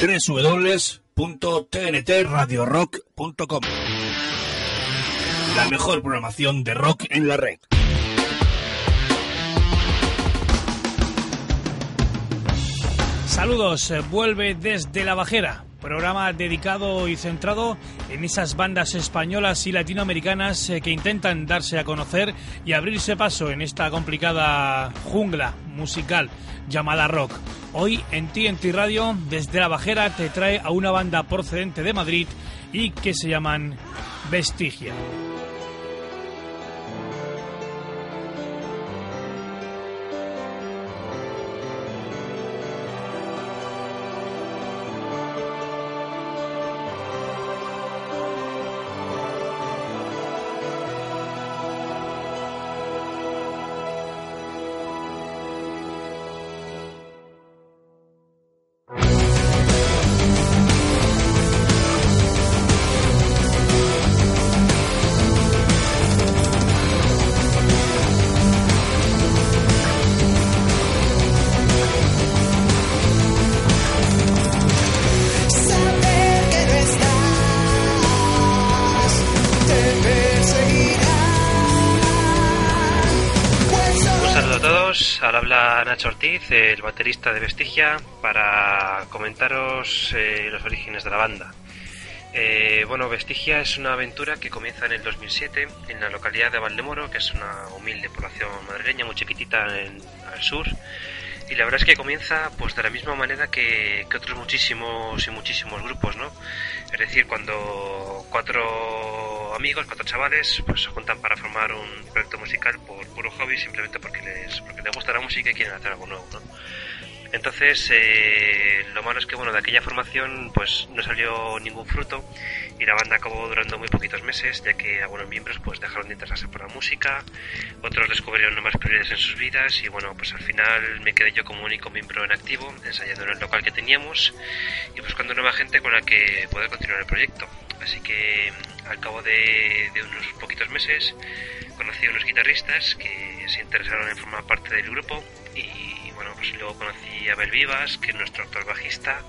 www.tntradiorock.com La mejor programación de rock en la red. Saludos, eh, vuelve desde La Bajera, programa dedicado y centrado en esas bandas españolas y latinoamericanas eh, que intentan darse a conocer y abrirse paso en esta complicada jungla musical llamada rock. Hoy en TNT Radio, desde La Bajera, te trae a una banda procedente de Madrid y que se llaman Vestigia. El baterista de Vestigia, para comentaros eh, los orígenes de la banda. Eh, bueno, Vestigia es una aventura que comienza en el 2007 en la localidad de Valdemoro, que es una humilde población madrileña muy chiquitita al sur. Y la verdad es que comienza pues de la misma manera que, que otros muchísimos y muchísimos grupos, ¿no? Es decir, cuando cuatro amigos, cuatro chavales, pues se juntan para formar un proyecto musical por puro hobby, simplemente porque les, porque les gusta la música y quieren hacer algo nuevo, ¿no? Entonces, eh, lo malo es que, bueno, de aquella formación, pues no salió ningún fruto y la banda acabó durando muy poquitos meses, ya que algunos miembros, pues dejaron de interesarse por la música, otros descubrieron nuevas prioridades en sus vidas y, bueno, pues al final me quedé yo como único miembro en activo, ensayando en el local que teníamos y buscando nueva gente con la que poder continuar el proyecto. Así que, al cabo de, de unos poquitos meses, conocí a unos guitarristas que se interesaron en formar parte del grupo y bueno, pues luego conocí a Bel Vivas, que es nuestro actor bajista.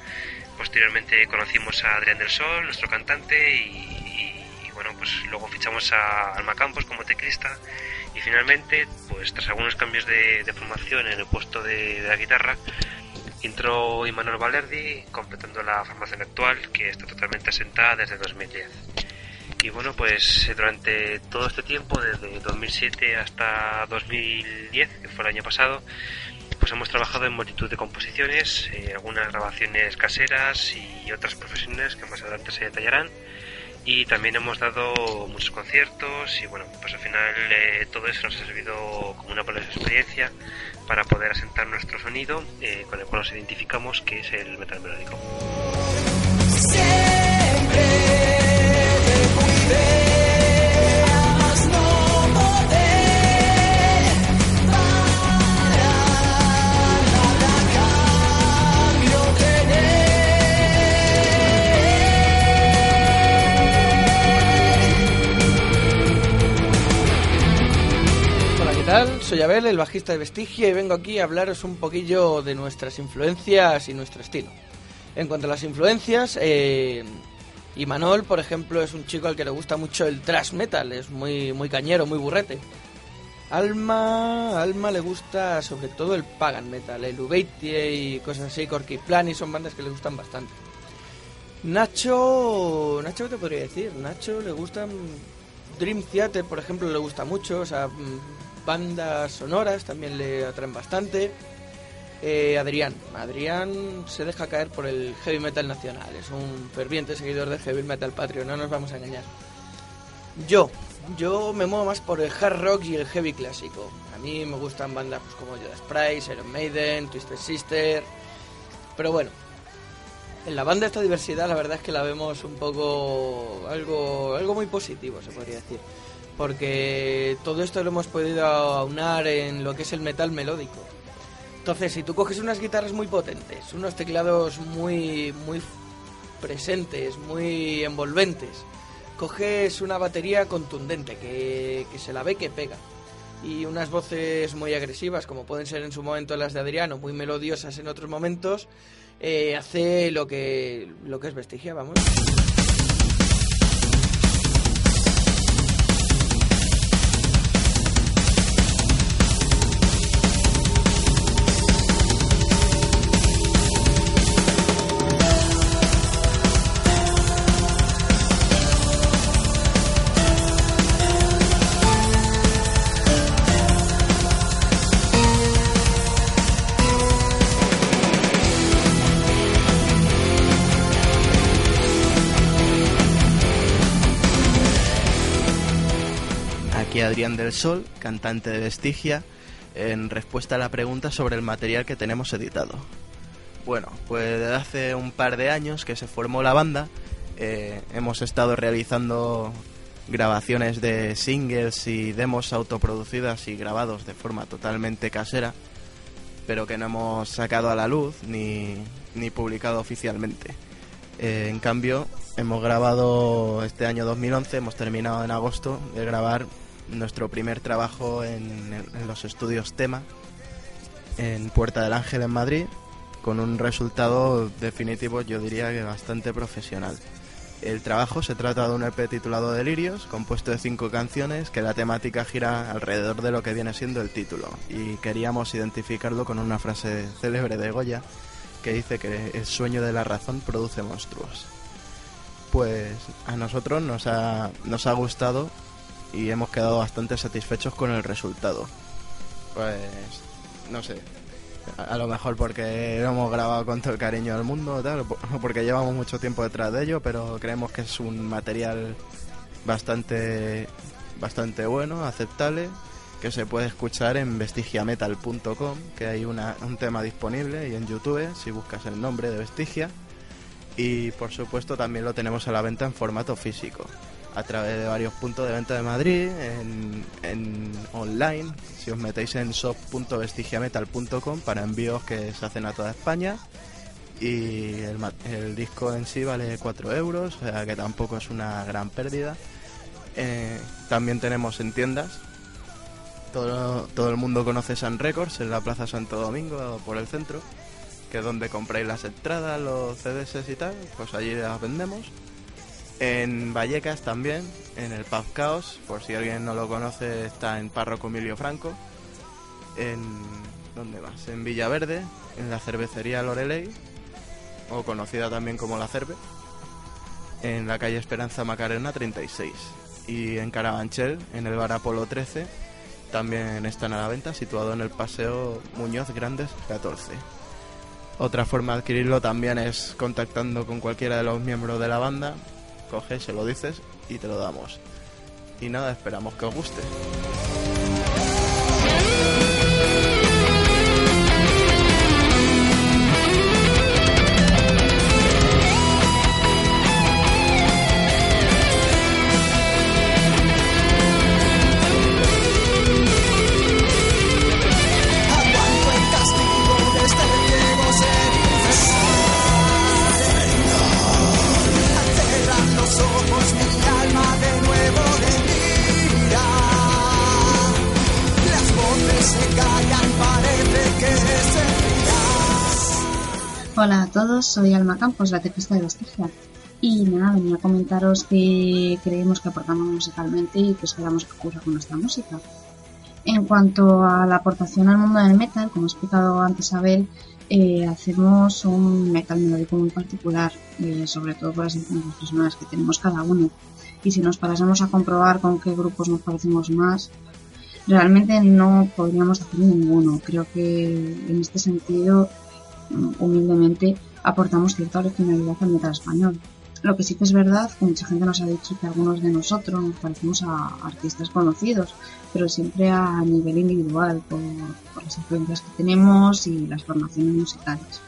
Posteriormente conocimos a Adrián del Sol, nuestro cantante, y, bueno, pues luego fichamos a Alma Campos como teclista. Y finalmente, pues tras algunos cambios de, formación en el puesto de, la guitarra, entró Imanol Valerdi completando la formación actual, que está totalmente asentada desde 2010. Y bueno, pues durante todo este tiempo, desde 2007 hasta 2010, que fue el año pasado, pues hemos trabajado en multitud de composiciones, eh, algunas grabaciones caseras y otras profesionales que más adelante se detallarán. Y también hemos dado muchos conciertos y bueno, pues al final eh, todo eso nos ha servido como una valiosa experiencia para poder asentar nuestro sonido eh, con el cual nos identificamos que es el metal melódico. Soy Abel, el bajista de Vestigia, y vengo aquí a hablaros un poquillo de nuestras influencias y nuestro estilo. En cuanto a las influencias, eh, Imanol, por ejemplo, es un chico al que le gusta mucho el thrash metal, es muy, muy cañero, muy burrete. Alma, Alma le gusta sobre todo el pagan metal, el Ubeitie y cosas así, Corky Plan, y son bandas que le gustan bastante. Nacho, Nacho, ¿qué te podría decir? Nacho le gustan Dream Theater, por ejemplo, le gusta mucho, o sea, bandas sonoras también le atraen bastante. Eh, Adrián. Adrián se deja caer por el heavy metal nacional. Es un ferviente seguidor del heavy metal patrio, no nos vamos a engañar. Yo, yo me muevo más por el hard rock y el heavy clásico. A mí me gustan bandas pues, como Judas Price, Iron Maiden, Twisted Sister. Pero bueno, en la banda esta diversidad la verdad es que la vemos un poco algo, algo muy positivo, se podría decir porque todo esto lo hemos podido aunar en lo que es el metal melódico. Entonces, si tú coges unas guitarras muy potentes, unos teclados muy, muy presentes, muy envolventes, coges una batería contundente que, se la ve que pega, y unas voces muy agresivas, como pueden ser en su momento las de Adriano, muy melodiosas en otros momentos, eh, hace lo que, lo que es Vestigia, vamos. Adrián del Sol, cantante de Vestigia, en respuesta a la pregunta sobre el material que tenemos editado. Bueno, pues desde hace un par de años que se formó la banda, eh, hemos estado realizando grabaciones de singles y demos autoproducidas y grabados de forma totalmente casera, pero que no hemos sacado a la luz ni, ni publicado oficialmente. Eh, en cambio, hemos grabado este año 2011, hemos terminado en agosto de grabar nuestro primer trabajo en, los estudios Tema, en Puerta del Ángel en Madrid, con un resultado definitivo, yo diría que bastante profesional. El trabajo se trata de un EP titulado Delirios, compuesto de cinco canciones, que la temática gira alrededor de lo que viene siendo el título, y queríamos identificarlo con una frase célebre de Goya, que dice que el sueño de la razón produce monstruos. Pues a nosotros nos ha, nos ha gustado y hemos quedado bastante satisfechos con el resultado. Pues no sé, a, lo mejor porque lo hemos grabado con todo el cariño del mundo tal, o porque llevamos mucho tiempo detrás de ello, pero creemos que es un material bastante bastante bueno, aceptable, que se puede escuchar en vestigiametal.com, que hay una, un tema disponible y en YouTube si buscas el nombre de Vestigia. Y por supuesto también lo tenemos a la venta en formato físico a través de varios puntos de venta de Madrid, en, online, si os metéis en shop.vestigiametal.com para envíos que se hacen a toda España. Y el, disco en sí vale 4 euros, o sea que tampoco es una gran pérdida. Eh, también tenemos en tiendas. Todo, todo el mundo conoce San Records en la Plaza Santo Domingo, por el centro, que es donde compráis las entradas, los CDs y tal, pues allí las vendemos. En Vallecas también, en el Pub Chaos, por si alguien no lo conoce, está en Párroco Emilio Franco. En. ¿Dónde más? En Villaverde, en la cervecería Loreley, o conocida también como La Cerve, en la calle Esperanza Macarena 36. Y en Carabanchel, en el Bar Apolo 13, también están a la venta, situado en el Paseo Muñoz Grandes 14. Otra forma de adquirirlo también es contactando con cualquiera de los miembros de la banda, coges, se lo dices y te lo damos. Y nada, esperamos que os guste. Todos, soy Alma Campos, la teclista de Vestigia. Y nada, venía a comentaros que creemos que aportamos musicalmente y que esperamos que ocurra con nuestra música. En cuanto a la aportación al mundo del metal, como he explicado antes Abel, eh, hacemos un metal melódico muy particular, eh, sobre todo por las influencias personales que tenemos cada uno. Y si nos parásemos a comprobar con qué grupos nos parecemos más, realmente no podríamos hacer ninguno. Creo que en este sentido humildemente aportamos cierta originalidad al metal español. Lo que sí que es verdad que mucha gente nos ha dicho que algunos de nosotros nos parecemos a artistas conocidos, pero siempre a nivel individual, por, las influencias que tenemos y las formaciones musicales.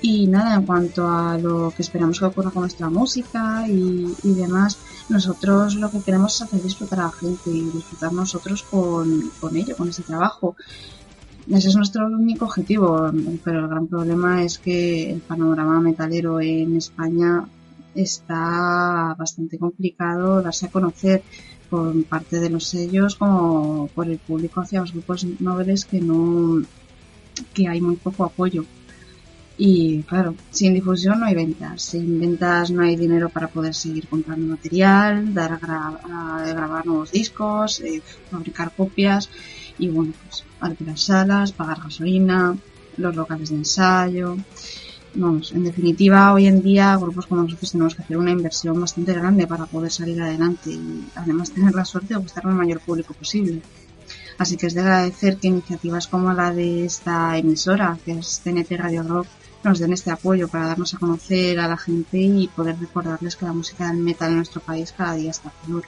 Y nada, en cuanto a lo que esperamos que ocurra con nuestra música y, demás, nosotros lo que queremos es hacer disfrutar a la gente y disfrutar nosotros con, con ello, con ese trabajo. Ese es nuestro único objetivo, pero el gran problema es que el panorama metalero en España está bastante complicado darse a conocer por parte de los sellos como por el público hacia los grupos noveles que no que hay muy poco apoyo. Y claro, sin difusión no hay ventas, sin ventas no hay dinero para poder seguir comprando material, dar a, grabar nuevos discos, eh, fabricar copias y bueno, pues alquilar salas, pagar gasolina, los locales de ensayo. Vamos, en definitiva, hoy en día grupos como nosotros tenemos que hacer una inversión bastante grande para poder salir adelante y además tener la suerte de gustar al mayor público posible. Así que es de agradecer que iniciativas como la de esta emisora, que es TNT Radio Rock, nos den este apoyo para darnos a conocer a la gente y poder recordarles que la música del metal en nuestro país cada día está peor.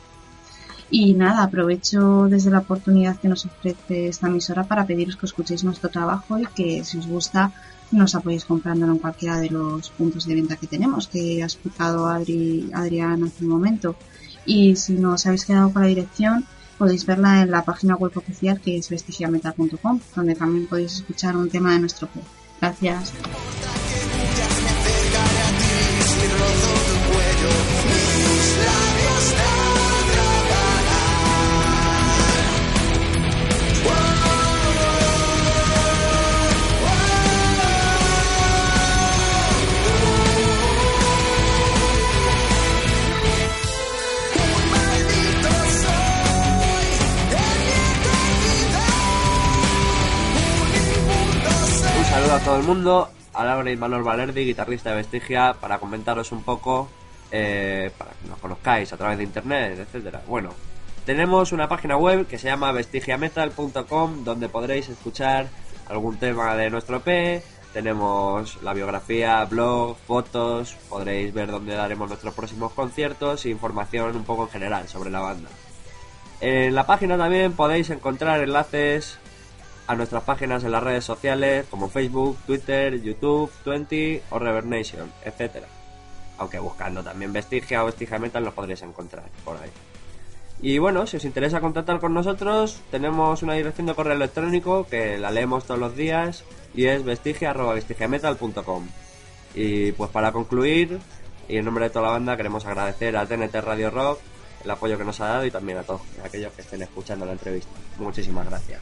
Y nada, aprovecho desde la oportunidad que nos ofrece esta emisora para pediros que escuchéis nuestro trabajo y que si os gusta nos apoyéis comprándolo en cualquiera de los puntos de venta que tenemos, que ha explicado Adri, Adrián hace un momento. Y si no os habéis quedado con la dirección, podéis verla en la página web oficial que es vestigiametal.com, donde también podéis escuchar un tema de nuestro club. Gracias. Todo el mundo. Ahora y Manuel Valerdi, guitarrista de Vestigia, para comentaros un poco, eh, para que nos conozcáis a través de internet, etcétera. Bueno, tenemos una página web que se llama vestigiametal.com, donde podréis escuchar algún tema de nuestro EP. Tenemos la biografía, blog, fotos, podréis ver dónde daremos nuestros próximos conciertos e información un poco en general sobre la banda. En la página también podéis encontrar enlaces a nuestras páginas en las redes sociales como Facebook, Twitter, YouTube, Twenty o Revernation, etcétera. Aunque buscando también Vestigia o Vestigia Metal los podréis encontrar por ahí. Y bueno, si os interesa contactar con nosotros, tenemos una dirección de correo electrónico que la leemos todos los días y es vestigia.vestigiametal.com. Y pues para concluir, y en nombre de toda la banda, queremos agradecer a TNT Radio Rock el apoyo que nos ha dado y también a todos aquellos que estén escuchando la entrevista. Muchísimas gracias.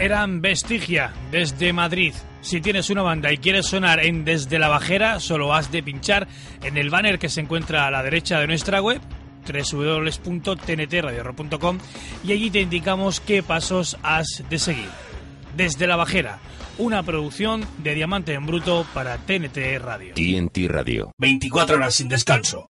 Eran Vestigia desde Madrid. Si tienes una banda y quieres sonar en Desde la Bajera, solo has de pinchar en el banner que se encuentra a la derecha de nuestra web www.tntradioro.com y allí te indicamos qué pasos has de seguir. Desde la Bajera, una producción de Diamante en Bruto para TNT Radio. TNT Radio. 24 horas sin descanso.